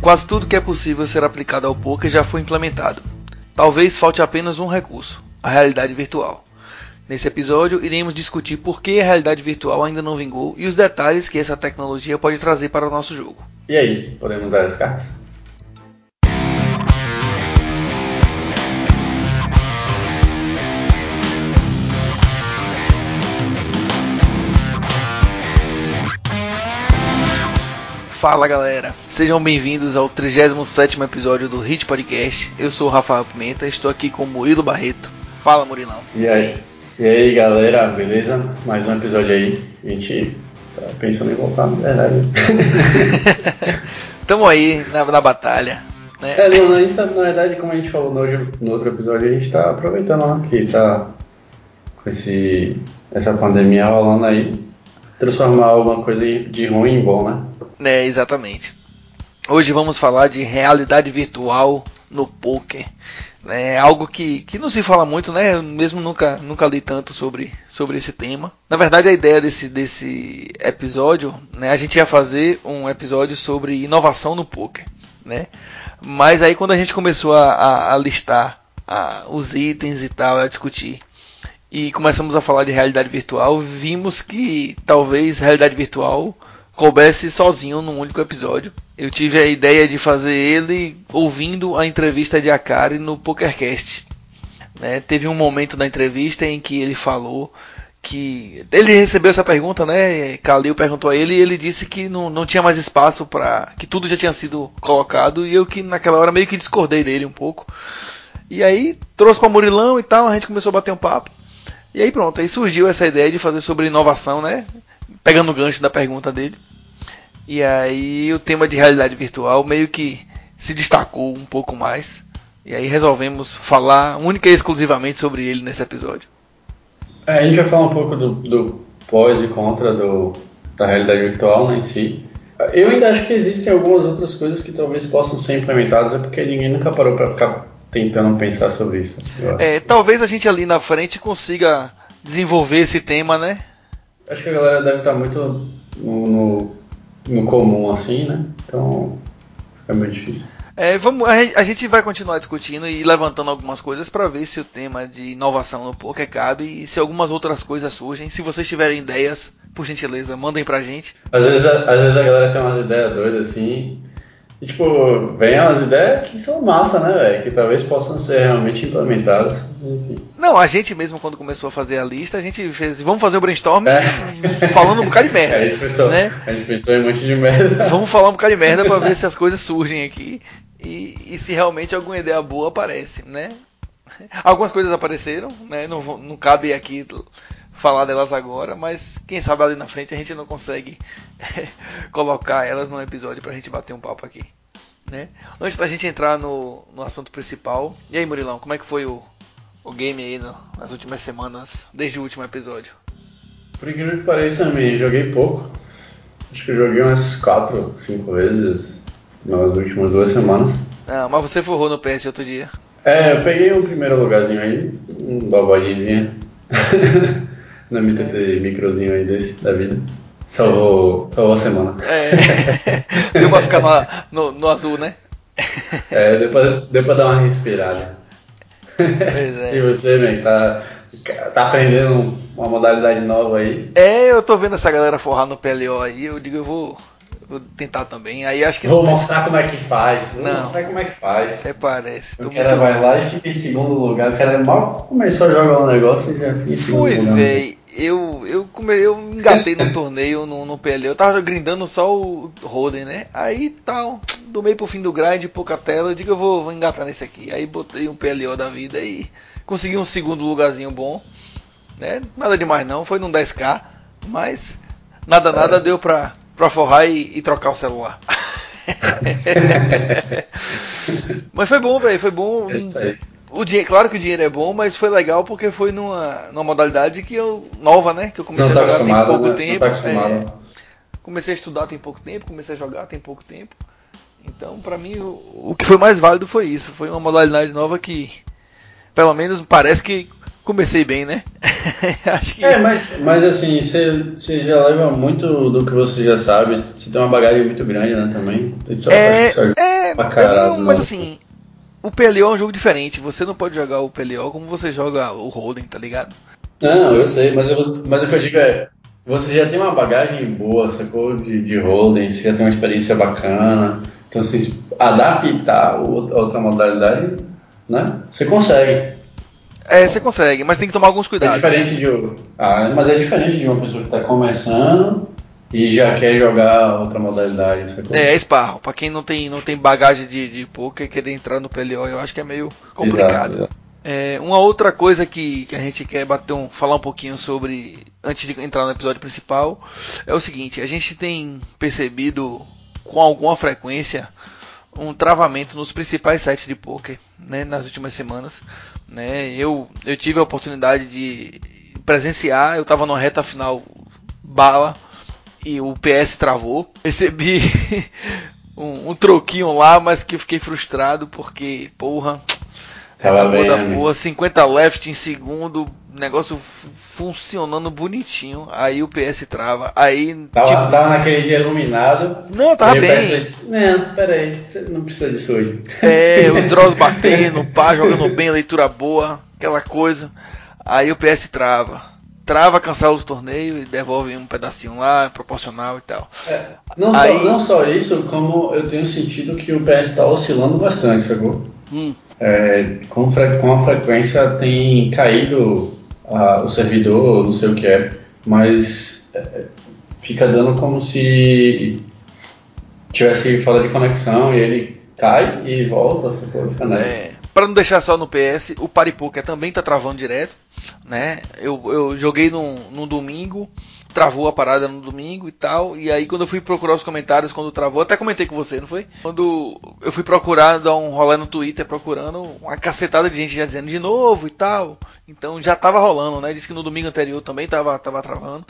Quase tudo que é possível ser aplicado ao poker já foi implementado. Talvez falte apenas um recurso, a realidade virtual. Nesse episódio, iremos discutir por que a realidade virtual ainda não vingou e os detalhes que essa tecnologia pode trazer para o nosso jogo. E aí, podemos dar as cartas? Fala galera, sejam bem-vindos ao 37 episódio do Hit Podcast. Eu sou o Rafael Pimenta, estou aqui com o Murilo Barreto. Fala Murilão. E aí? E aí galera, beleza? Mais um episódio aí. A gente tá pensando em voltar, na verdade. Tamo aí na, na batalha. Né? É, não, a gente tá, na verdade, como a gente falou no, no outro episódio, a gente tá aproveitando né, que tá com esse, essa pandemia rolando aí, transformar alguma coisa de ruim em bom, né? É, exatamente. Hoje vamos falar de realidade virtual no poker. É algo que, que não se fala muito, né? Eu mesmo nunca, nunca li tanto sobre, sobre esse tema. Na verdade, a ideia desse, desse episódio, né? A gente ia fazer um episódio sobre inovação no poker, né? Mas aí quando a gente começou a, a, a listar a, os itens e tal, a discutir e começamos a falar de realidade virtual, vimos que talvez realidade virtual coubesse sozinho num único episódio. Eu tive a ideia de fazer ele ouvindo a entrevista de Akari no PokerCast. Né? Teve um momento da entrevista em que ele falou que ele recebeu essa pergunta, né? Kalil perguntou a ele e ele disse que não, não tinha mais espaço para que tudo já tinha sido colocado e eu que naquela hora meio que discordei dele um pouco. E aí trouxe para Murilão e tal, a gente começou a bater um papo. E aí pronto, aí surgiu essa ideia de fazer sobre inovação, né? Pegando o gancho da pergunta dele. E aí o tema de realidade virtual meio que se destacou um pouco mais. E aí resolvemos falar única e exclusivamente sobre ele nesse episódio. É, a gente vai falar um pouco do, do pós e contra do, da realidade virtual né, em si. Eu ainda acho que existem algumas outras coisas que talvez possam ser implementadas, é porque ninguém nunca parou para ficar tentando pensar sobre isso. É, talvez a gente ali na frente consiga desenvolver esse tema, né? Acho que a galera deve estar muito no, no no comum assim, né? Então fica meio difícil. É, vamos, a, gente vai continuar discutindo e levantando algumas coisas para ver se o tema de inovação no poker cabe e se algumas outras coisas surgem. Se vocês tiverem ideias, por gentileza, mandem pra gente. Às vezes, às vezes a galera tem umas ideias doidas assim, e, tipo, vem umas ideias que são massa, né, velho? Que talvez possam ser realmente implementadas. Enfim. Não, a gente mesmo, quando começou a fazer a lista, a gente fez, vamos fazer o brainstorm é. falando um bocado de merda. a, gente pensou, né? a gente pensou em um monte de merda. Vamos falar um bocado de merda pra ver se as coisas surgem aqui e, e se realmente alguma ideia boa aparece, né? Algumas coisas apareceram, né? Não, não cabe aqui falar delas agora, mas quem sabe ali na frente a gente não consegue colocar elas num episódio pra gente bater um papo aqui. Né? Antes da gente entrar no, no assunto principal, e aí Murilão, como é que foi o, o game aí no, nas últimas semanas, desde o último episódio? Por incrível que pareça, me joguei pouco. Acho que eu joguei umas 4, 5 vezes nas últimas duas semanas. Ah, mas você forrou no PS outro dia. É, eu peguei um primeiro lugarzinho aí, um babadinho. no MTT microzinho aí desse da vida. Salvou, salvou a semana. É. Deu pra ficar no, no, no azul, né? É, deu pra, deu pra dar uma respirada. Pois é. E você, man, tá, tá aprendendo uma modalidade nova aí? É, eu tô vendo essa galera forrar no PLO aí, eu digo, eu vou, vou tentar também. Aí acho que Vou mostrar como é que faz. Vou não. mostrar como é que faz. Até parece. O cara vai lá e fica em segundo lugar. O cara mal começou a jogar um negócio e já fica em segundo Fui, lugar. véi eu, eu, come, eu engatei no torneio no, no PL. Eu tava grindando só o Roden, né? Aí tal, do meio pro fim do grind, pouca tela, eu digo eu vou, vou engatar nesse aqui. Aí botei um PLO da vida e consegui um segundo lugarzinho bom. Né? Nada demais não, foi num 10k, mas nada nada é. deu pra, pra forrar e, e trocar o celular. mas foi bom, velho, foi bom. É isso aí. O dinheiro, claro que o dinheiro é bom, mas foi legal porque foi numa, numa modalidade que eu nova, né? Que eu comecei tá a jogar tem pouco né? tempo. Não tá é, comecei a estudar tem pouco tempo, comecei a jogar tem pouco tempo. Então, para mim, o, o, que foi mais válido foi isso. Foi uma modalidade nova que, pelo menos, parece que comecei bem, né? Acho que... É, mas, mas assim, você já leva muito do que você já sabe. Você tem uma bagagem muito grande, né? Também. É, é É, não, mas assim, o PLO é um jogo diferente. Você não pode jogar o PLO como você joga o Hold'em, tá ligado? Não, eu sei, mas, eu, mas o que eu digo é, você já tem uma bagagem boa, sacou? De, de Hold'em, você já tem uma experiência bacana. Então, se adaptar a outra modalidade, né? Você consegue. É, você consegue, mas tem que tomar alguns cuidados. É diferente de, ah, mas é diferente de uma pessoa que está começando e já quer jogar outra modalidade. É, é esparro. Para quem não tem, não tem bagagem de, de poker querer entrar no PLO, eu acho que é meio complicado. Exato, exato. É, uma outra coisa que, que, a gente quer bater um, falar um pouquinho sobre antes de entrar no episódio principal é o seguinte: a gente tem percebido com alguma frequência um travamento nos principais sites de poker né, nas últimas semanas. Né? Eu, eu tive a oportunidade de presenciar, eu estava numa reta final bala e o PS travou. Recebi um, um troquinho lá, mas que fiquei frustrado porque, porra, bem, da boa, 50 left em segundo, negócio funcionando bonitinho. Aí o PS trava. Aí. Tava, tipo... tava naquele dia iluminado. Não, tava bem. PS... Não, peraí, você não precisa disso hoje. É, os draws batendo, pá, jogando bem, leitura boa, aquela coisa. Aí o PS trava. Trava, cancela o torneio e devolve um pedacinho lá, proporcional e tal. É, não, Aí... só, não só isso, como eu tenho sentido que o PS está oscilando bastante, sacou? Hum é, com, fre com a frequência tem caído a, o servidor, não sei o que é, mas é, fica dando como se tivesse falta de conexão e ele cai e volta, fica nessa. É, para não deixar só no PS, o Paripoker também está travando direto, né? Eu, eu joguei num domingo, travou a parada no domingo e tal. E aí quando eu fui procurar os comentários quando travou, até comentei com você, não foi? Quando eu fui procurar, dar um rolê no Twitter procurando uma cacetada de gente já dizendo de novo e tal. Então já tava rolando, né? Disse que no domingo anterior também tava, tava travando.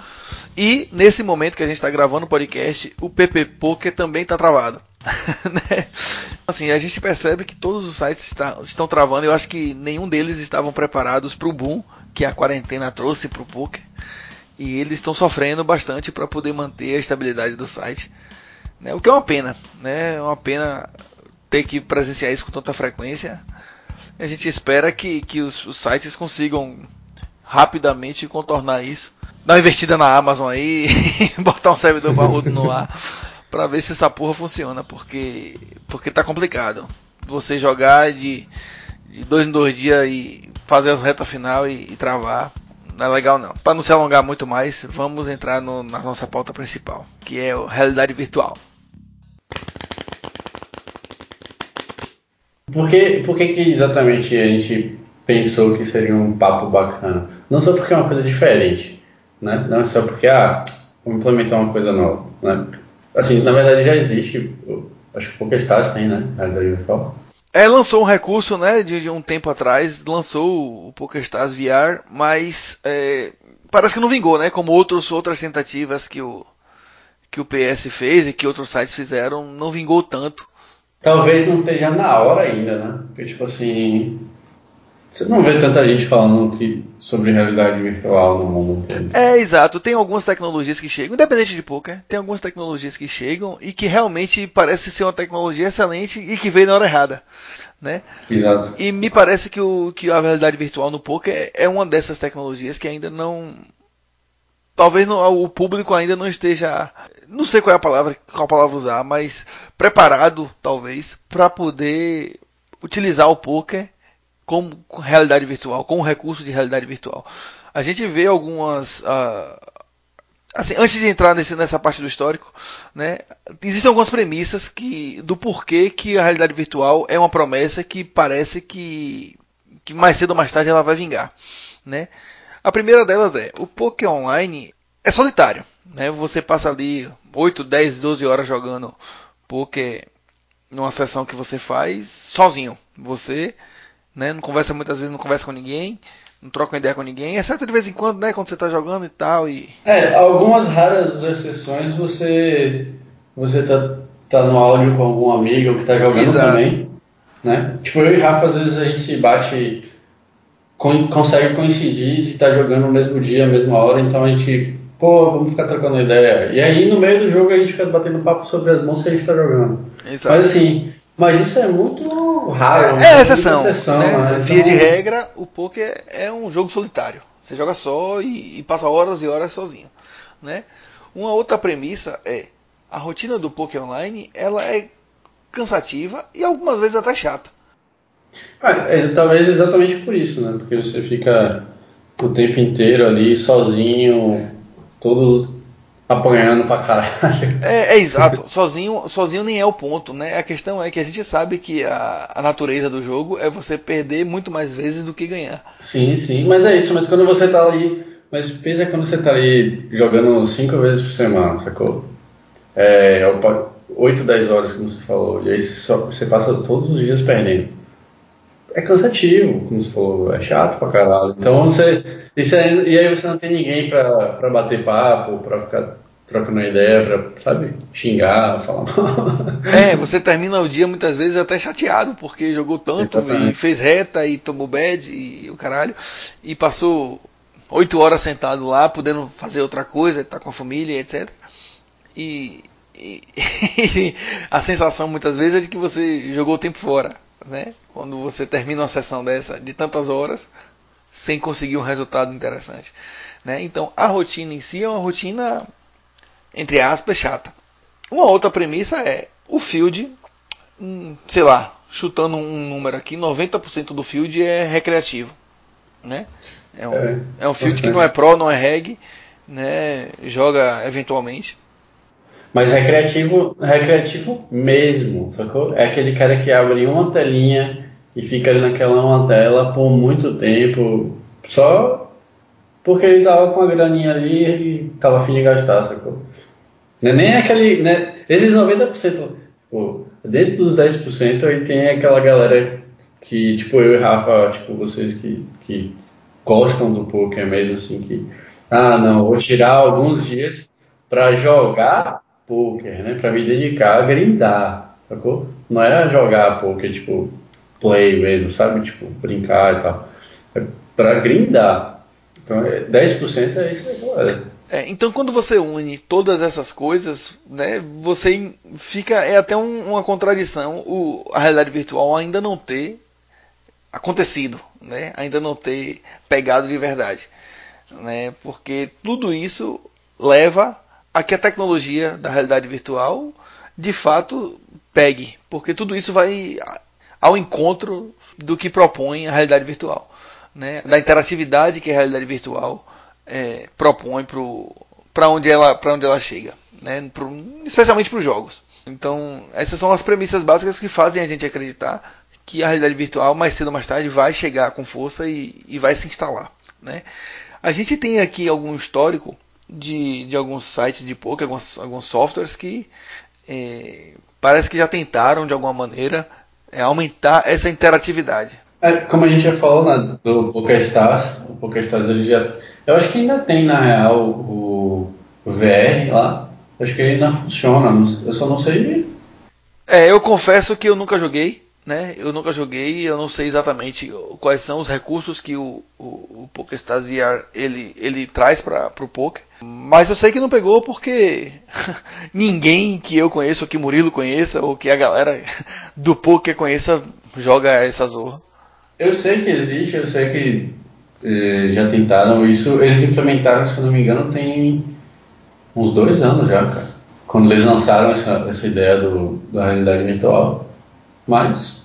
E nesse momento que a gente tá gravando o podcast, o PP Poker também tá travado. né? Assim, a gente percebe que todos os sites está, estão travando. Eu acho que nenhum deles estavam preparados para o boom que a quarentena trouxe para o poker e eles estão sofrendo bastante para poder manter a estabilidade do site, né? O que é uma pena, né? É uma pena ter que presenciar isso com tanta frequência. A gente espera que, que os, os sites consigam rapidamente contornar isso. Dar uma investida na Amazon aí, botar um servidor barrudo no ar, para ver se essa porra funciona, porque porque tá complicado. Você jogar de, de dois em dois dias e fazer as retas final e, e travar não é legal não. Para não se alongar muito mais, vamos entrar no, na nossa pauta principal, que é a realidade virtual. Por que, por que, que exatamente a gente pensou que seria um papo bacana? Não só porque é uma coisa diferente, né? Não é só porque, ah, vamos implementar uma coisa nova, né? Assim, na verdade já existe, acho que estás tem, né? Realidade virtual. É, lançou um recurso, né, de, de um tempo atrás, lançou o PokerStars VR, mas é, parece que não vingou, né, como outros, outras tentativas que o, que o PS fez e que outros sites fizeram, não vingou tanto. Talvez não esteja na hora ainda, né, porque tipo assim, você não vê tanta gente falando que, sobre realidade virtual no mundo. É, exato. Tem algumas tecnologias que chegam, independente de poker, tem algumas tecnologias que chegam e que realmente parece ser uma tecnologia excelente e que veio na hora errada. Né? Exato. E me parece que, o, que a realidade virtual no poker é uma dessas tecnologias que ainda não. Talvez não, o público ainda não esteja. Não sei qual é a palavra, qual palavra usar, mas preparado, talvez, para poder utilizar o poker como realidade virtual, com o recurso de realidade virtual. A gente vê algumas. Uh, assim, antes de entrar nesse, nessa parte do histórico, né, existem algumas premissas que, do porquê que a realidade virtual é uma promessa que parece que, que mais cedo ou mais tarde ela vai vingar. Né? A primeira delas é: o poker online é solitário. Né? Você passa ali 8, 10, 12 horas jogando poker numa sessão que você faz sozinho. Você né? Não conversa muitas vezes, não conversa com ninguém, não troca uma ideia com ninguém, exceto de vez em quando, né? Quando você está jogando e tal. E... É, algumas raras exceções você você tá, tá no áudio com algum amigo que está jogando Exato. também. Né? Tipo, eu e Rafa, às vezes a gente se bate, consegue coincidir de estar tá jogando no mesmo dia, na mesma hora, então a gente, pô, vamos ficar trocando ideia. E aí no meio do jogo a gente fica batendo papo sobre as mãos que a gente está jogando. Exato. Mas assim, Mas isso é muito raro. É, é exceção. exceção né? Né? Então... Via de regra, o poker é um jogo solitário. Você joga só e, e, passa horas e horas sozinho. Né? Uma outra premissa é a rotina do poker online ela é cansativa e algumas vezes até chata. Ah, é, talvez exatamente por isso, né? Porque você fica o tempo inteiro ali sozinho, todo apanhando pra caralho. É, é, exato. Sozinho, sozinho nem é o ponto, né? A questão é que a gente sabe que a, a natureza do jogo é você perder muito mais vezes do que ganhar. Sim, sim. Mas é isso. Mas quando você tá ali. Mas pensa quando você tá ali jogando cinco vezes por semana, sacou? É, 8, 10 horas, como você falou. E aí você, só, você passa todos os dias perdendo. É cansativo, como você falou, é chato pra caralho. Então você. Isso é, e aí você não tem ninguém pra, pra bater papo, pra ficar trocando ideia pra, sabe, xingar, falar mal. É, você termina o dia muitas vezes até chateado, porque jogou tanto Exatamente. e fez reta e tomou bad e o caralho, e passou oito horas sentado lá, podendo fazer outra coisa, estar tá com a família, etc. E, e, a sensação muitas vezes é de que você jogou o tempo fora, né? Quando você termina uma sessão dessa de tantas horas sem conseguir um resultado interessante, né? Então a rotina em si é uma rotina entre aspas, chata. Uma outra premissa é o field, hum, sei lá, chutando um número aqui, 90% do field é recreativo, né? É um, é, é um field que não é pro, não é reg, né? Joga eventualmente. Mas recreativo, recreativo mesmo, sacou? É aquele cara que abre uma telinha e fica ali naquela uma tela por muito tempo, só porque ele tava com a graninha ali e tava afim de gastar, sacou? Não é nem aquele. Né, esses 90%, pô, dentro dos 10% aí tem aquela galera que, tipo, eu e Rafa, tipo, vocês que, que gostam do poker mesmo, assim, que. Ah, não, vou tirar alguns dias para jogar poker, né? Para me dedicar a grindar, sacou? Não é jogar poker, tipo, play mesmo, sabe? Tipo, brincar e tal. É para grindar. Então, 10% é isso. É, então, quando você une todas essas coisas, né, você fica é até um, uma contradição o, a realidade virtual ainda não ter acontecido, né, ainda não ter pegado de verdade, né, porque tudo isso leva a que a tecnologia da realidade virtual de fato pegue, porque tudo isso vai ao encontro do que propõe a realidade virtual, né, da interatividade que a realidade virtual é, propõe para onde, ela, onde ela chega, né? Pro, especialmente para os jogos. Então, essas são as premissas básicas que fazem a gente acreditar que a realidade virtual, mais cedo ou mais tarde, vai chegar com força e, e vai se instalar. Né? A gente tem aqui algum histórico de, de alguns sites de poker, alguns, alguns softwares que é, parece que já tentaram de alguma maneira é, aumentar essa interatividade. É, como a gente já falou né, do PokerStars, o PokerStars ele já eu acho que ainda tem, na real, o, o VR lá. Acho que ainda funciona. Eu só não sei. É, eu confesso que eu nunca joguei. Né? Eu nunca joguei, eu não sei exatamente quais são os recursos que o, o, o VR ele, ele traz para o poker, mas eu sei que não pegou porque ninguém que eu conheço, ou que Murilo conheça, ou que a galera do poker conheça, joga essa zorra. Eu sei que existe, eu sei que eh, já tentaram isso. Eles implementaram, se não me engano, tem uns dois anos já, cara. Quando eles lançaram essa, essa ideia do, da realidade virtual. Mas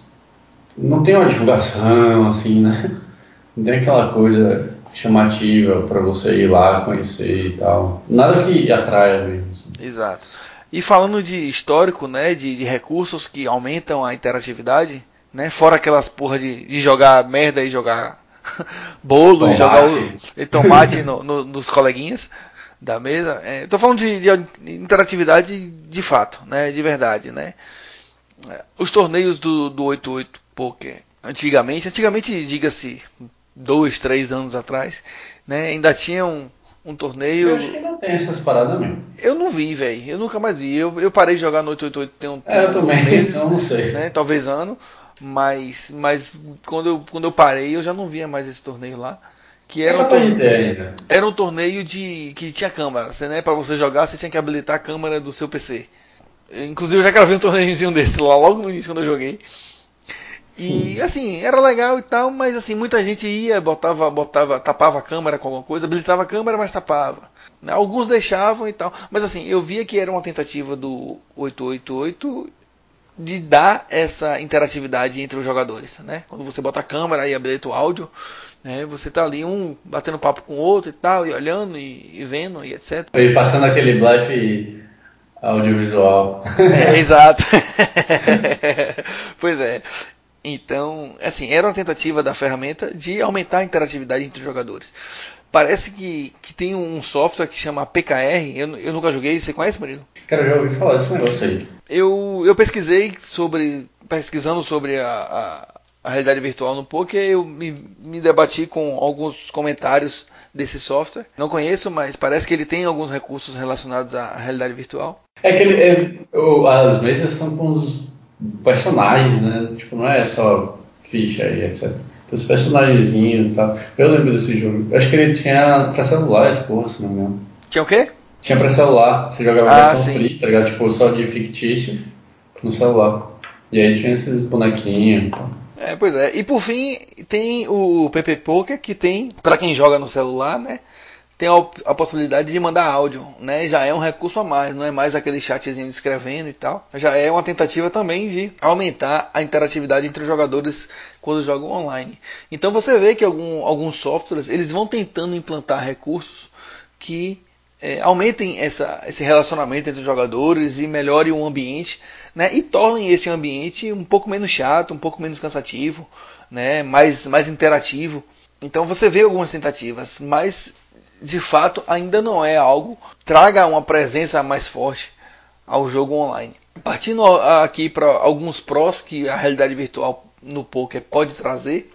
não tem uma divulgação, assim, né? Não tem aquela coisa chamativa para você ir lá conhecer e tal. Nada que atraia mesmo. Assim. Exato. E falando de histórico, né, de, de, recursos que aumentam a interatividade, né, fora aquelas porra de, de jogar merda e jogar bolo tomate. e jogar o e tomate no, no, nos coleguinhas da mesa. Estou é, falando de, de, interatividade de fato, né, de verdade, né. Os torneios do, do 88 Poker, antigamente, antigamente diga-se dois, três anos atrás, né, ainda tinha um, um torneio. Eu acho que ainda tem essas paradas mesmo. Eu não vi, velho. Eu nunca mais vi. Eu, eu parei de jogar no 888 tem um, é, eu também, meses, então não sei. Né, talvez ano. Mas, mas quando, eu, quando eu parei, eu já não via mais esse torneio lá. Que era, um torneio, era um torneio de que tinha câmera. Né, para você jogar, você tinha que habilitar a câmera do seu PC. Inclusive eu já gravei um torneiozinho desse lá logo no início quando eu joguei. E assim, era legal e tal, mas assim, muita gente ia, botava, botava, tapava a câmera com alguma coisa, habilitava a câmera, mas tapava. Né? Alguns deixavam e tal. Mas assim, eu via que era uma tentativa do 888 de dar essa interatividade entre os jogadores. Né? Quando você bota a câmera e habilita o áudio, né? você tá ali um batendo papo com o outro e tal, e olhando e, e vendo e etc. E passando aquele blefe audiovisual. É, exato. pois é. Então, assim, era uma tentativa da ferramenta de aumentar a interatividade entre os jogadores. Parece que, que tem um software que chama PKR, eu, eu nunca joguei, você conhece, Murilo? Cara, eu já ouvi falar desse negócio aí. Eu, eu pesquisei sobre, pesquisando sobre a, a, a realidade virtual no poker, eu me, me debati com alguns comentários desse software. Não conheço, mas parece que ele tem alguns recursos relacionados à realidade virtual. É que ele, é, as mesas são com os personagens, né? Tipo, não é só ficha e etc. Tem os personagenzinhos e tal. Eu lembro desse jogo. Eu acho que ele tinha pra celular, esse porra, se não me engano. Tinha o quê? Tinha pra celular. Você jogava Ah, versão sim. free, tá ligado? Tipo, só de fictício no celular. E aí tinha esses bonequinhos e tal. É, pois é. E por fim, tem o PP Poker, que tem, para quem joga no celular, né? Tem a, a, possibilidade de mandar áudio, né? Já é um recurso a mais, não é mais aquele chatzinho escrevendo e tal. Já é uma tentativa também de aumentar a interatividade entre os jogadores quando jogam online. Então você vê que algum, alguns softwares eles vão tentando implantar recursos que é, aumentem essa, esse relacionamento entre os jogadores e melhore o ambiente, né? E tornem esse ambiente um pouco menos chato, um pouco menos cansativo, né? Mais, mais interativo. Então você vê algumas tentativas, mas de fato ainda não é algo traga uma presença mais forte ao jogo online. Partindo aqui para alguns prós que a realidade virtual no poker pode trazer,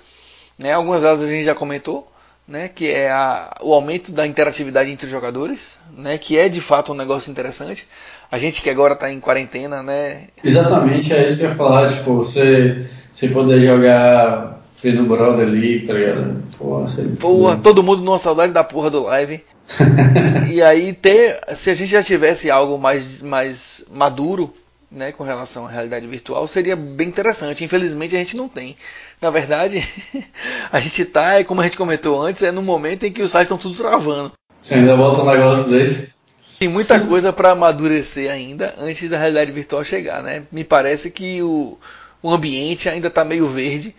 né? Algumas delas a gente já comentou, né? Que é a, o aumento da interatividade entre os jogadores, né? Que é de fato um negócio interessante. A gente que agora está em quarentena, né? Exatamente, é isso que eu ia falar. Tipo, você, você poder jogar Freedom Brother ali, tá ligado? Porra, porra todo mundo numa saudade da porra do live. e aí ter, se a gente já tivesse algo mais, mais maduro, né, com relação à realidade virtual, seria bem interessante. Infelizmente a gente não tem. Na verdade, a gente tá, como a gente comentou antes, é no momento em que os sites estão tudo travando. Você ainda volta um negócio desse? Tem muita coisa para amadurecer ainda antes da realidade virtual chegar, né? Me parece que o, o ambiente ainda está meio verde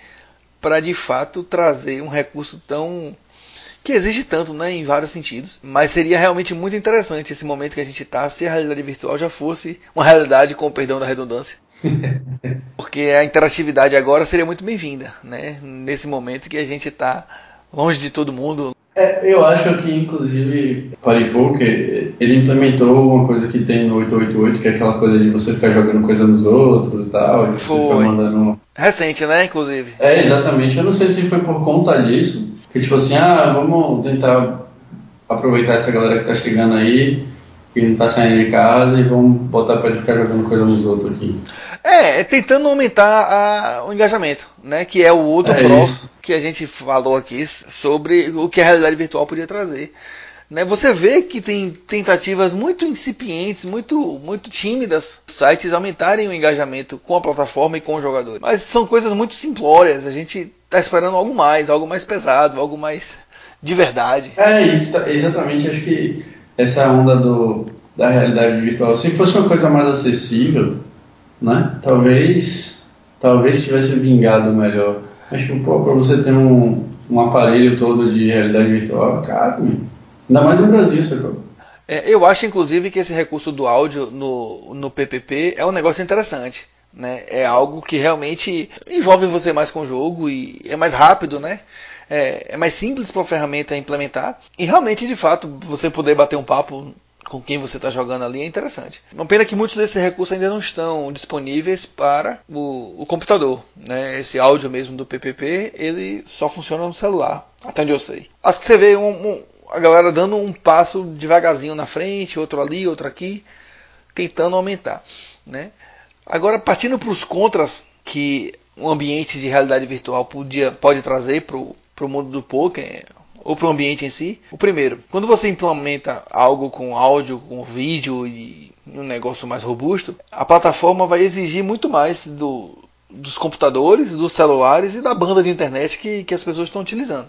para de fato trazer um recurso tão que exige tanto, né, em vários sentidos. Mas seria realmente muito interessante esse momento que a gente está se a realidade virtual já fosse uma realidade com o perdão da redundância. Porque a interatividade agora seria muito bem-vinda, né? Nesse momento que a gente está longe de todo mundo. É, eu acho que, inclusive, Party Poker, ele implementou uma coisa que tem no 888, que é aquela coisa de você ficar jogando coisa nos outros e tal. E Foi. Você ficar mandando... Recente, né, inclusive. É, exatamente. Eu não sei se foi por conta disso, que tipo assim, ah, vamos tentar aproveitar essa galera que tá chegando aí, que não tá saindo de casa, e vamos botar pra ele ficar jogando coisa nos outros aqui. É, tentando aumentar a, o engajamento, né? Que é o outro É pró que a gente falou aqui sobre o que a realidade virtual podia trazer. Né? Você vê que tem tentativas muito incipientes, muito, muito tímidas, sites aumentarem o engajamento com a plataforma e com o jogador. Mas são coisas muito simplórias. A gente está esperando algo mais, algo mais pesado, algo mais de verdade. É, isso, exatamente. Acho que essa onda do, da realidade virtual, se fosse uma coisa mais acessível, né? Talvez, talvez tivesse vingado melhor. Acho que, pô, pra você ter um, um aparelho todo de realidade virtual, caro. Ainda mais no Brasil, sacou? É, eu acho, inclusive, que esse recurso do áudio no, no PPP é um negócio interessante. Né? É algo que realmente envolve você mais com o jogo e é mais rápido, né? É, é mais simples para a ferramenta implementar. E realmente, de fato, você poder bater um papo com quem você está jogando ali é interessante. Uma pena que muitos desses recursos ainda não estão disponíveis para o, o computador. Né? Esse áudio mesmo do PPP, ele só funciona no celular, até onde eu sei. Acho que você vê um, um, a galera dando um passo devagarzinho na frente, outro ali, outro aqui, tentando aumentar. Né? Agora, partindo para os contras que um ambiente de realidade virtual podia, pode trazer para o mundo do poker, ou para o ambiente em si. O primeiro, quando você implementa algo com áudio, com vídeo e um negócio mais robusto, a plataforma vai exigir muito mais do, dos computadores, dos celulares e da banda de internet que, que as pessoas estão utilizando.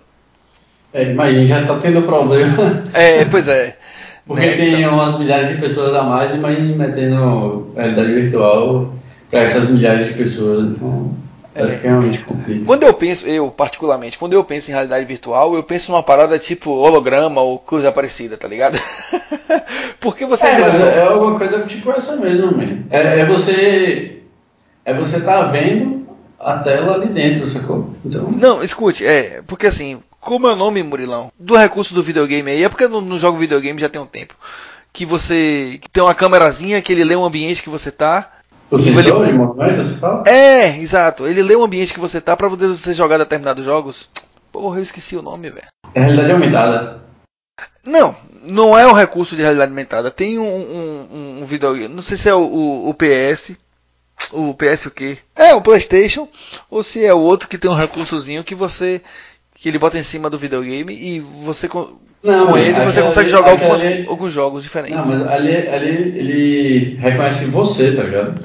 É, mas a gente já está tendo problema. É, pois é. Porque né, tem então... umas milhares de pessoas a mais, mas metendo realidade virtual para essas milhares de pessoas. Então, é. que realmente complica. Quando eu penso, eu particularmente, quando eu penso em realidade virtual, eu penso numa parada tipo holograma ou coisa parecida, tá ligado? Porque você. É, mas é alguma coisa tipo essa mesmo, man. É, é você. É você tá vendo a tela ali dentro, sacou? Então... Não, escute, é, porque assim, como é o nome, Murilão? Do recurso do videogame aí, é porque no, no jogo videogame já tem um tempo. Que você que tem uma câmerazinha que ele lê o ambiente que você tá. O sensor ele... de movimento, você fala? É, exato. Ele lê o ambiente que você tá pra poder você jogar determinados jogos. Porra, eu esqueci o nome, velho. É realidade aumentada. Não, não é o recurso de realidade aumentada. Tem um, um, um videogame, não sei se é o, o, o PS, o PS o quê? É, o PlayStation, ou se é o outro que tem um recursozinho que você que ele bota em cima do videogame e você com, não, com ele você consegue ali, jogar algumas, ali, alguns jogos diferentes. Não, mas ali, ali ele reconhece você, tá ligado?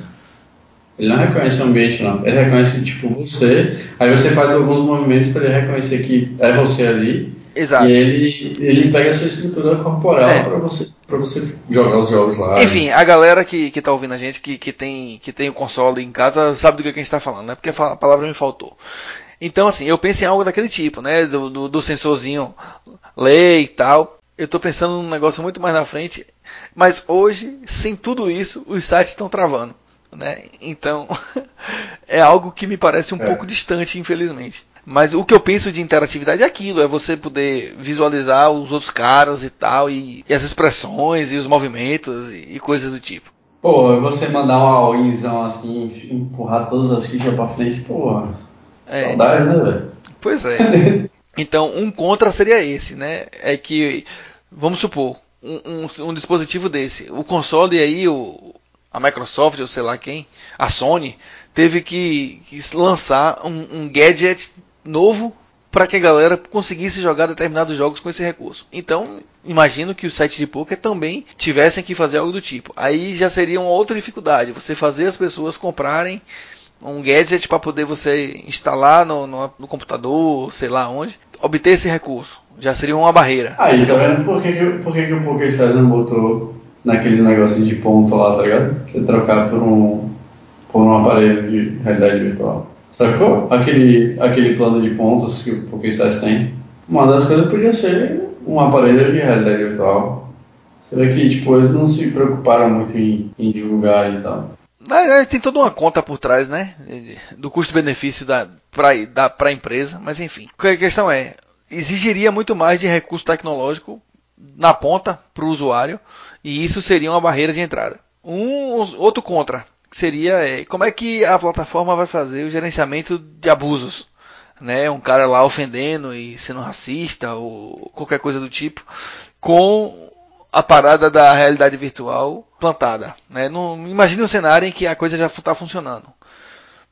Ele não reconhece o ambiente, não. Ele reconhece, tipo, você. Aí você faz alguns movimentos para ele reconhecer que é você ali. Exato. E ele, ele pega a sua estrutura corporal é. para você, pra você jogar os jogos lá. Enfim, a galera que, que tá ouvindo a gente, que, que, tem, que tem o console em casa, sabe do que a gente tá falando, né? Porque a palavra me faltou. Então, assim, eu penso em algo daquele tipo, né? Do, do, do sensorzinho lei e tal. Eu estou pensando num negócio muito mais na frente. Mas hoje, sem tudo isso, os sites estão travando. Né? Então, é algo que me parece um é. pouco distante, infelizmente. Mas o que eu penso de interatividade é aquilo, é você poder visualizar os outros caras e tal, e, e as expressões, e os movimentos, e, e, coisas do tipo. Pô, você mandar um all assim, empurrar todas as fichas pra frente, pô, é. Saudade, né, velho? Pois é. Então, um contra seria esse, né? É que, vamos supor, um, um, um dispositivo desse, o console aí, o, a Microsoft, ou sei lá quem, a Sony, teve que, que lançar um, um gadget novo para que a galera conseguisse jogar determinados jogos com esse recurso. Então, imagino que os sites de poker também tivessem que fazer algo do tipo. Aí já seria uma outra dificuldade, você fazer as pessoas comprarem um gadget para poder você instalar no, no, no, computador, sei lá onde, obter esse recurso. Já seria uma barreira. Aí, tá vendo por que, que, por que, que o PokerStars não botou naquele negócio de ponto lá, tá ligado? Que é trocar por um, por um aparelho de realidade virtual. Sacou? Aquele, aquele plano de pontos que o PokerStars tem. Uma das coisas podia ser um aparelho de realidade virtual. Você vê que tipo, eles não se preocuparam muito em, em divulgar e tal. Tem toda uma conta por trás, né? Do custo-benefício da, para a empresa, mas enfim. A questão é, exigiria muito mais de recurso tecnológico na ponta para o usuário e isso seria uma barreira de entrada. Um outro contra seria é, como é que a plataforma vai fazer o gerenciamento de abusos, né? Um cara lá ofendendo e sendo racista ou qualquer coisa do tipo, com a parada da realidade virtual plantada. Né? Não, imagine um cenário em que a coisa já está funcionando.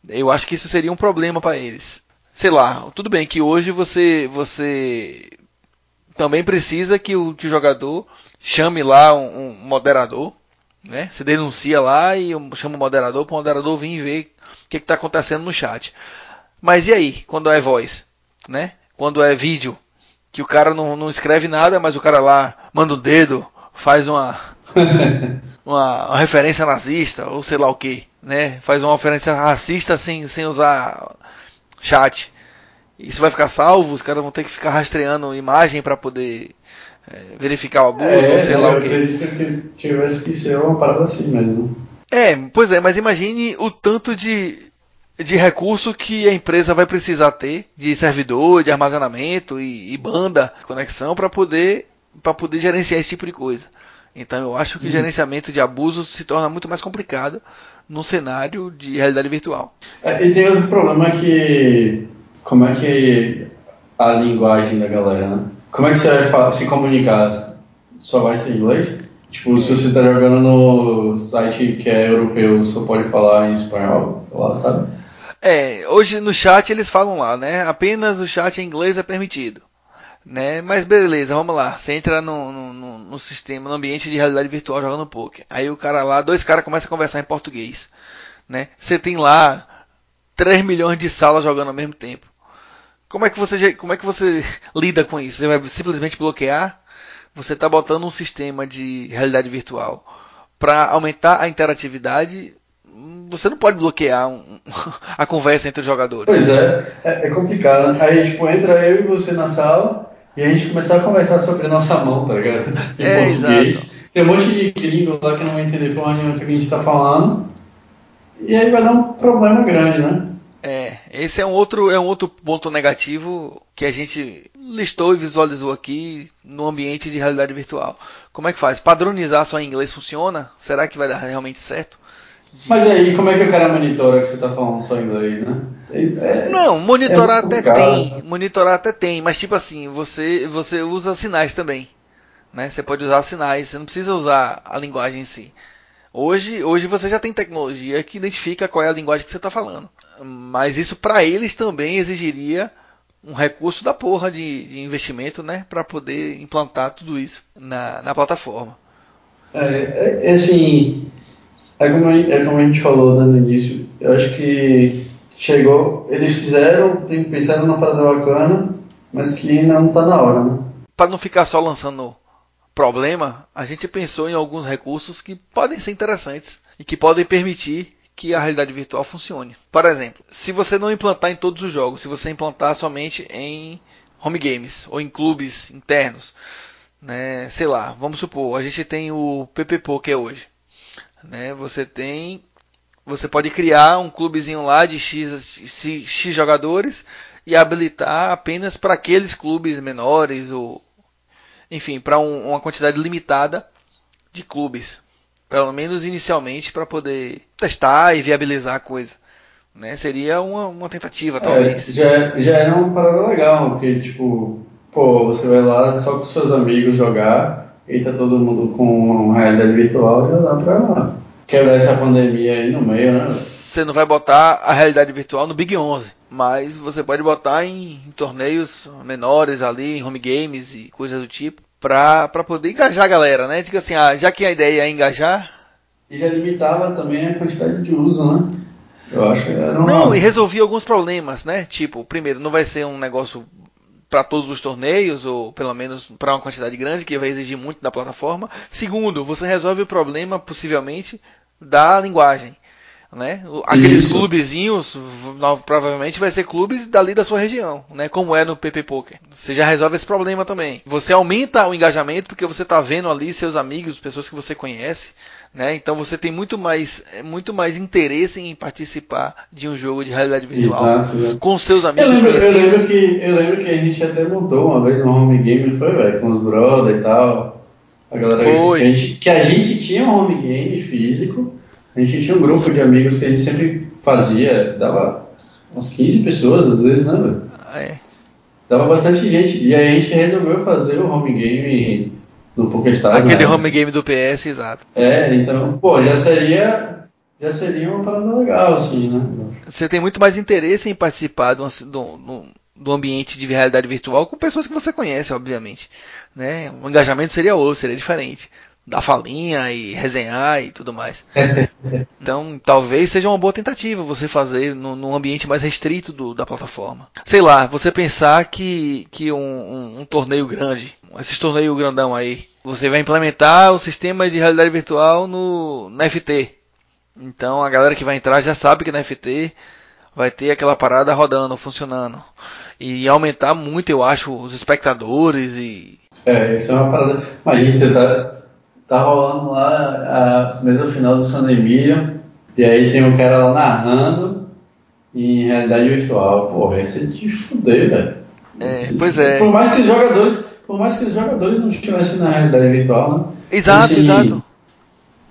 Eu acho que isso seria um problema para eles. Sei lá, tudo bem que hoje você você também precisa que o, que o jogador chame lá um, um moderador, né? Você denuncia lá e chama o moderador para o moderador vir ver o que está acontecendo no chat. Mas e aí, quando é voz, né? Quando é vídeo, que o cara não, não escreve nada, mas o cara lá manda o um dedo, faz uma, uma, uma, referência nazista, ou sei lá o que, né? Faz uma referência racista sem, sem usar chat. Isso vai ficar salvo, os caras vão ter que ficar rastreando imagem para poder é, verificar o abuso, é, ou sei lá o. Eu acredito que tivesse que ser uma parada assim mesmo. É, pois é, mas imagine o tanto de, de recurso que a empresa vai precisar ter de servidor, de armazenamento e, e banda, conexão para poder para poder gerenciar esse tipo de coisa. Então eu acho que o uhum. gerenciamento de abusos se torna muito mais complicado no cenário de realidade virtual. É, e tem outro problema que como é que a linguagem da galera, né? Como é que você vai se comunicar? Só vai ser inglês? Tipo, se você está jogando no site que é europeu, só pode falar em espanhol, sei lá, sabe? É, hoje no chat eles falam lá, né? Apenas o chat em inglês é permitido. Né? Mas beleza, vamos lá. Você entra no, no, no, sistema, no ambiente de realidade virtual jogando poker. Aí o cara lá, dois caras começam a conversar em português. Né? Você tem lá 3 milhões de salas jogando ao mesmo tempo. Como é que você, como é que você lida com isso? Você vai simplesmente bloquear? Você está botando um sistema de realidade virtual para aumentar a interatividade você não pode bloquear um, a conversa entre os jogadores. Pois é, é, é complicado. Aí, tipo, entra eu e você na sala e a gente começar a conversar sobre a nossa mão, tá ligado? Em é, português. Exato. Tem um monte de gringo lá que não vai entender porra nenhuma que a gente tá falando. E aí vai dar um problema grande, né? É, esse é um outro, é um outro ponto negativo que a gente listou e visualizou aqui no ambiente de realidade virtual. Como é que faz? Padronizar só em inglês funciona? Será que vai dar realmente certo? Mas aí, como é que o cara monitora que você está falando só inglês, né? É, não, monitorar é até tem, monitorar até tem, mas tipo assim, você você usa sinais também, né? Você pode usar sinais, você não precisa usar a linguagem em si. Hoje, hoje você já tem tecnologia que identifica qual é a linguagem que você está falando, mas isso para eles também exigiria um recurso da porra de, de investimento, né, para poder implantar tudo isso na, na plataforma. É, é, é assim, é como, é como a gente falou né, no início, eu acho que chegou, eles fizeram, pensaram numa parada bacana, mas que ainda não está na hora, né? Para não ficar só lançando problema, a gente pensou em alguns recursos que podem ser interessantes e que podem permitir que a realidade virtual funcione. Por exemplo, se você não implantar em todos os jogos, se você implantar somente em home games ou em clubes internos, né, sei lá, vamos supor, a gente tem o PP Poker hoje né? Você tem, você pode criar um clubezinho lá de x, x jogadores e habilitar apenas para aqueles clubes menores ou, enfim, para um, uma quantidade limitada de clubes, pelo menos inicialmente para poder testar e viabilizar a coisa. Né? Seria uma, uma tentativa, é, talvez. já, já era uma parada legal, porque, tipo, pô, você vai lá só com seus amigos jogar e tá todo mundo com realidade virtual, já dá pra quebrar essa pandemia aí no meio, né? Você não vai botar a realidade virtual no Big 11, mas você pode botar em, em torneios menores ali, em home games e coisas do tipo, pra poder engajar a galera, né? Diga assim, ah, já que a ideia é engajar... E já limitava também a quantidade de uso, né? Eu acho que era uma... Não, e resolvia alguns problemas, né? Tipo, primeiro, não vai ser um negócio para todos os torneios, ou pelo menos para uma quantidade grande, que vai exigir muito da plataforma. Segundo, você resolve o problema, possivelmente, da linguagem. Né? Aqueles Isso. clubezinhos provavelmente vai ser clubes dali da sua região, né? Como é no PP Poker. Você já resolve esse problema também. Você aumenta o engajamento porque você está vendo ali seus amigos, pessoas que você conhece, né? Então você tem muito mais, muito mais interesse em participar de um jogo de realidade virtual exato, com seus amigos eu lembro, eu lembro, que eu lembro que a gente até montou uma vez um home game, foi, velho, com os brother e tal. A galera foi. Que a, gente, que a gente tinha um home game físico a gente tinha um grupo de amigos que a gente sempre fazia, dava uns 15 pessoas às vezes, né, velho? Ah, é. Dava bastante gente. E aí a gente resolveu fazer o home game no PokerStars. Aquele né? home game do PS, exato. É, então, pô, já seria. Já seria uma parada legal, assim, né? Você tem muito mais interesse em participar do, do, do ambiente de realidade virtual com pessoas que você conhece, obviamente. Né? O engajamento seria outro, seria diferente dar falinha e resenhar e tudo mais. então, talvez seja uma boa tentativa você fazer no, num ambiente mais restrito do, da plataforma. Sei lá, você pensar que, que um, um, um torneio grande, esses torneios grandão aí, você vai implementar o sistema de realidade virtual no, no FT. Então, a galera que vai entrar já sabe que no FT vai ter aquela parada rodando, funcionando. E aumentar muito, eu acho, os espectadores e. É, isso é uma parada. Imagina, você tá, tá rolando lá a mesa final do San Emílio, e aí tem um cara lá narrando em realidade virtual. Porra, esse é de fuder, velho. É, pois é. Por mais que os jogadores, por mais que os jogadores não estivessem na realidade virtual, né? Exato, assim, exato.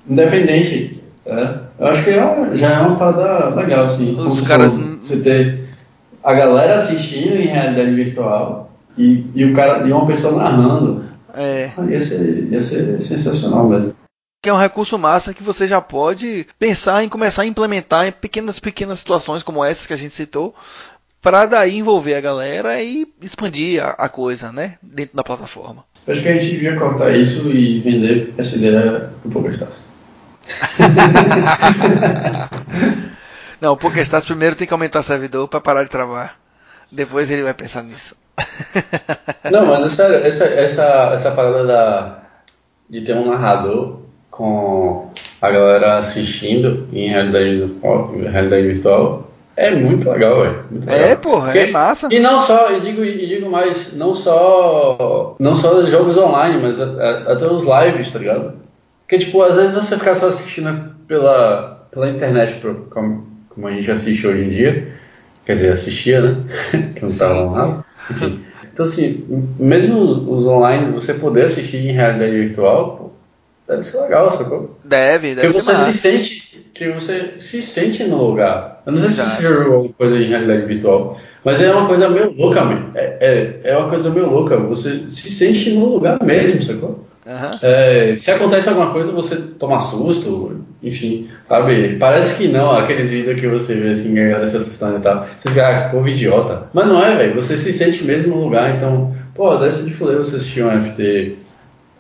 Independente. É, eu acho que é, já é uma parada legal, assim. Os caras. Você ter a galera assistindo em realidade virtual e, e, o cara, e uma pessoa narrando. É. Ia ser, ia ser sensacional, velho. Que é um recurso massa que você já pode pensar em começar a implementar em pequenas, pequenas situações como essas que a gente citou, para daí envolver a galera e expandir a, a, coisa, né, dentro da plataforma. Acho que a gente devia cortar isso e vender essa ideia pro PokerStars. Não, o PokerStars primeiro tem que aumentar o servidor para parar de travar. Depois ele vai pensar nisso. Não, mas é sério, essa, essa, essa parada da, de ter um narrador com a galera assistindo em realidade, realidade virtual é muito legal, velho. É, porra, é massa. E não só, e digo, e digo mais, não só, não só jogos online, mas até os lives, tá ligado? Porque, tipo, às vezes você ficar só assistindo pela, pela internet, como, como a gente assiste hoje em dia, quer dizer, assistia, né? que não estava nada. Enfim. Então, assim, mesmo os online, você poder assistir em realidade virtual, pô, deve ser legal, sacou? Deve, deve Porque ser você se sente, que você se sente no lugar. Eu não sei Exato. se você jogou alguma coisa em realidade virtual, mas é uma coisa meio louca, mesmo. É, é, é uma coisa meio louca. Você se sente no lugar mesmo, sacou? Uhum. É, se acontece alguma coisa, você toma susto, enfim, sabe? Parece que não, aqueles vídeos que você vê assim, a galera se assustando e tal. Você fica, ah, que povo idiota. Mas não é, velho. Você se sente mesmo no lugar, então, pô, deve de fuder você assistir um FT,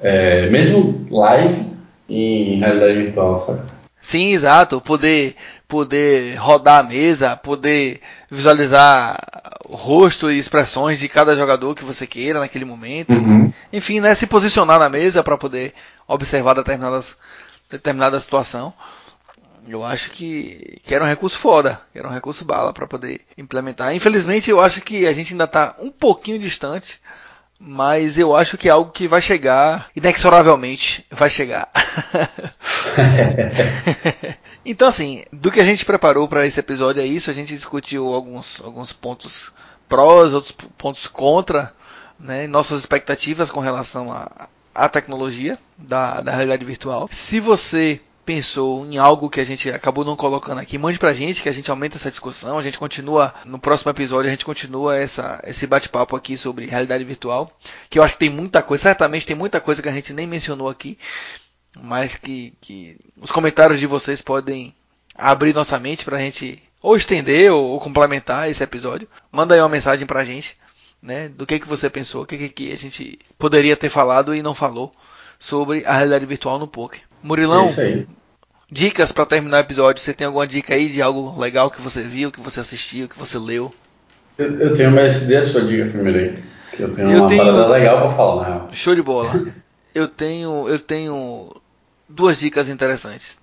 é, mesmo live, em realidade virtual, sabe? Sim, exato. Poder, poder rodar a mesa, poder visualizar o rosto e expressões de cada jogador que você queira naquele momento. Uhum. Enfim, né, se posicionar na mesa para poder observar determinadas, determinada situação. Eu acho que, que era um recurso foda, era um recurso bala para poder implementar. Infelizmente, eu acho que a gente ainda está um pouquinho distante mas eu acho que é algo que vai chegar, inexoravelmente vai chegar. então, assim, do que a gente preparou para esse episódio é isso. A gente discutiu alguns, alguns pontos prós, outros pontos contra, né, nossas expectativas com relação à tecnologia da, da realidade virtual. Se você pensou em algo que a gente acabou não colocando aqui, mande pra gente que a gente aumenta essa discussão, a gente continua no próximo episódio, a gente continua essa, esse bate-papo aqui sobre realidade virtual, que eu acho que tem muita coisa, certamente tem muita coisa que a gente nem mencionou aqui, mas que, que os comentários de vocês podem abrir nossa mente pra gente ou estender ou, ou complementar esse episódio. Manda aí uma mensagem pra gente, né, do que que você pensou, o que que, a gente poderia ter falado e não falou sobre a realidade virtual no poker. Murilão, é dicas para terminar o episódio. Você tem alguma dica aí de algo legal que você viu, que você assistiu, que você leu? Eu, eu tenho, mas dê a sua dica primeiro aí. Que eu tenho eu uma tenho... parada legal para falar, real. Show de bola. eu tenho, eu tenho duas dicas interessantes.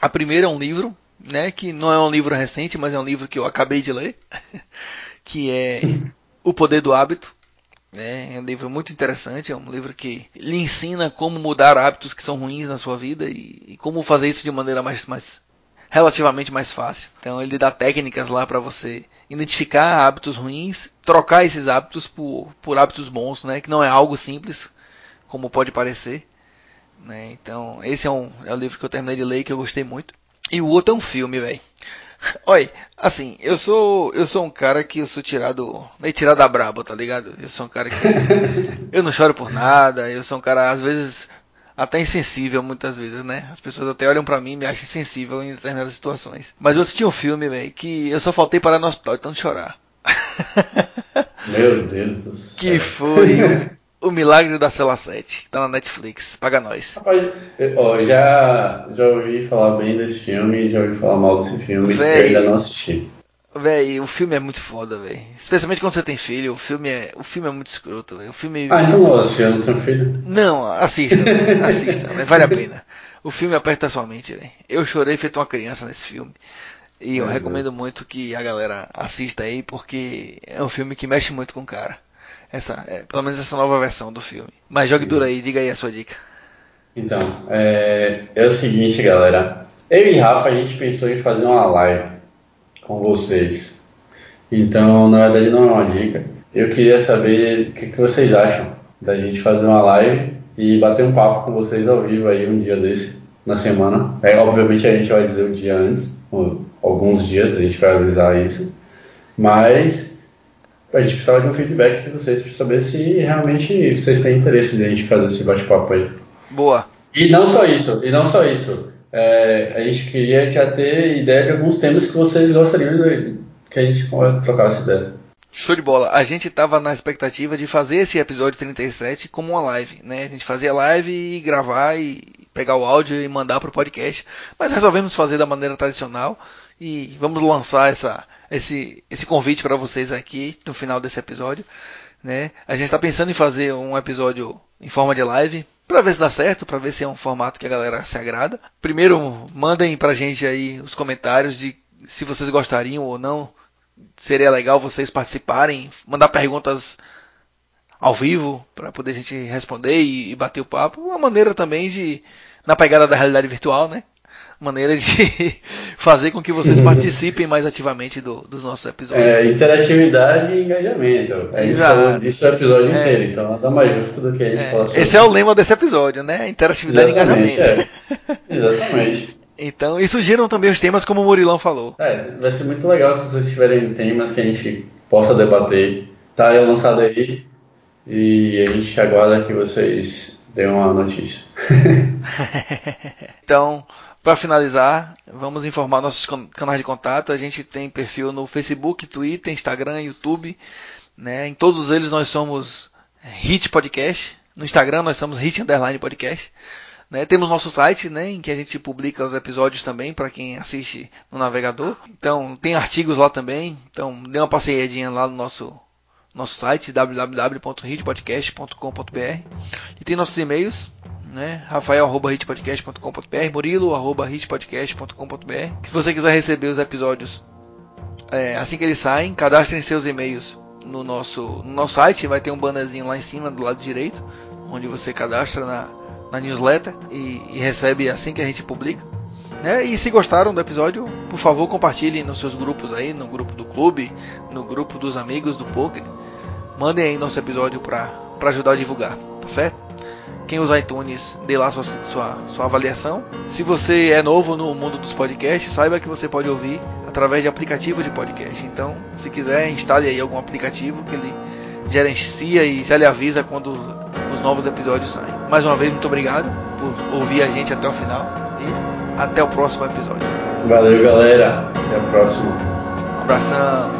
A primeira é um livro, né, que não é um livro recente, mas é um livro que eu acabei de ler, que é O Poder do Hábito, é, é um livro muito interessante, é um livro que lhe ensina como mudar hábitos que são ruins na sua vida e, e como fazer isso de maneira mais, mais relativamente mais fácil. Então ele dá técnicas lá para você identificar hábitos ruins, trocar esses hábitos por, por hábitos bons, né? Que não é algo simples, como pode parecer. Né? Então esse é um, é um livro que eu terminei de ler que eu gostei muito. E o outro é um filme, velho. Oi, assim, eu sou eu sou um cara que eu sou tirado, meio tirado da braba, tá ligado? Eu sou um cara que eu não choro por nada, eu sou um cara às vezes até insensível muitas vezes, né? As pessoas até olham para mim e me acham insensível em determinadas situações. Mas eu assisti um filme, velho, que eu só faltei parar no hospital de tanto chorar. Meu Deus do céu. Que foi o Milagre da Cela 7, tá na Netflix, paga nós. Rapaz, ó, já, já ouvi falar bem desse filme, já ouvi falar mal desse filme, véi, ainda não assisti. Véi, o filme é muito foda, véi. Especialmente quando você tem filho, o filme é, o filme é muito escroto, véi. O filme... Ah, então não assisti, eu não tenho filho. Não, assista, assista, véi, vale a pena. O filme aperta a sua mente, véi. Eu chorei feito uma criança nesse filme. E eu é, recomendo muito que a galera assista aí, porque é um filme que mexe muito com o cara. Essa, é, pelo menos essa nova versão do filme. Mas jogue duro aí, diga aí a sua dica. Então, é, é o seguinte, galera. Eu e Rafa, a gente pensou em fazer uma live com vocês. Então, na verdade, não é uma dica. Eu queria saber o que, que vocês acham da gente fazer uma live e bater um papo com vocês ao vivo aí um dia desse, na semana. É, obviamente a gente vai dizer o dia antes, alguns dias, a gente vai avisar isso. Mas a gente precisava de um feedback de vocês para saber se realmente vocês têm interesse de a gente fazer esse bate-papo aí. Boa. E não só isso, e não só isso. É, a gente queria já ter ideia de alguns temas que vocês gostariam de, que a gente essa ideia. Show de bola. A gente estava na expectativa de fazer esse episódio 37 como uma live, né? A gente fazia live e gravar e pegar o áudio e mandar para o podcast, mas resolvemos fazer da maneira tradicional e vamos lançar essa, esse, esse convite para vocês aqui no final desse episódio. Né? A gente está pensando em fazer um episódio em forma de live para ver se dá certo, para ver se é um formato que a galera se agrada. Primeiro, mandem para a gente aí os comentários de se vocês gostariam ou não. Seria legal vocês participarem, mandar perguntas ao vivo para poder a gente responder e, e bater o papo. Uma maneira também de na pegada da realidade virtual, né? Maneira de fazer com que vocês participem mais ativamente do, dos nossos episódios. É, interatividade e engajamento. Gente Exato. falou disso o episódio é. inteiro, então nada mais justo do que a gente é. falar sobre Esse é o lema desse episódio, né? Interatividade Exatamente, e engajamento. É. Exatamente. Então, e surgiram também os temas como o Murilão falou. É, vai ser muito legal se vocês tiverem temas que a gente possa debater. Tá lançado aí e a gente aguarda que vocês deem uma notícia. então, para finalizar, vamos informar nossos canais de contato. A gente tem perfil no Facebook, Twitter, Instagram, YouTube. Né? Em todos eles nós somos Hit Podcast. No Instagram nós somos Hit Underline Podcast. Né? Temos nosso site, né, em que a gente publica os episódios também para quem assiste no navegador. Então tem artigos lá também. Então dê uma passeadinha lá no nosso nosso site www.hitpodcast.com.br e tem nossos e-mails né? rafael.hitpodcast.com.br, murilo.hitpodcast.com.br. Se você quiser receber os episódios é, assim que eles saem, cadastrem seus e-mails no nosso, no nosso site, vai ter um bannerzinho lá em cima do lado direito, onde você cadastra na, na newsletter e, e recebe assim que a gente publica. Né? E se gostaram do episódio, por favor compartilhem nos seus grupos aí, no grupo do clube, no grupo dos amigos do poker. Mandem aí nosso episódio para ajudar a divulgar, tá certo? Quem usa iTunes, dê lá sua, sua, sua avaliação. Se você é novo no mundo dos podcasts, saiba que você pode ouvir através de aplicativo de podcast. Então, se quiser, instale aí algum aplicativo que ele gerencia e já lhe avisa quando os novos episódios saem. Mais uma vez, muito obrigado por ouvir a gente até o final e até o próximo episódio. Valeu, galera. Até a próxima. Um abração.